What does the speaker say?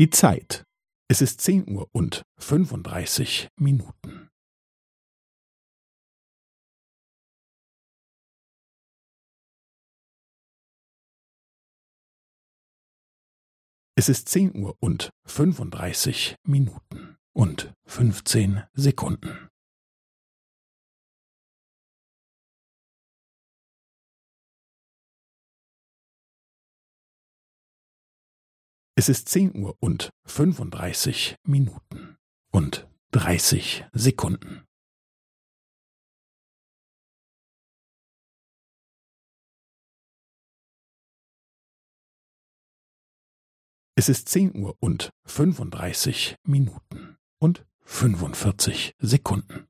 Die Zeit. Es ist zehn Uhr und fünfunddreißig Minuten. Es ist zehn Uhr und fünfunddreißig Minuten und fünfzehn Sekunden. Es ist zehn Uhr und fünfunddreißig Minuten und dreißig Sekunden. Es ist zehn Uhr und fünfunddreißig Minuten und fünfundvierzig Sekunden.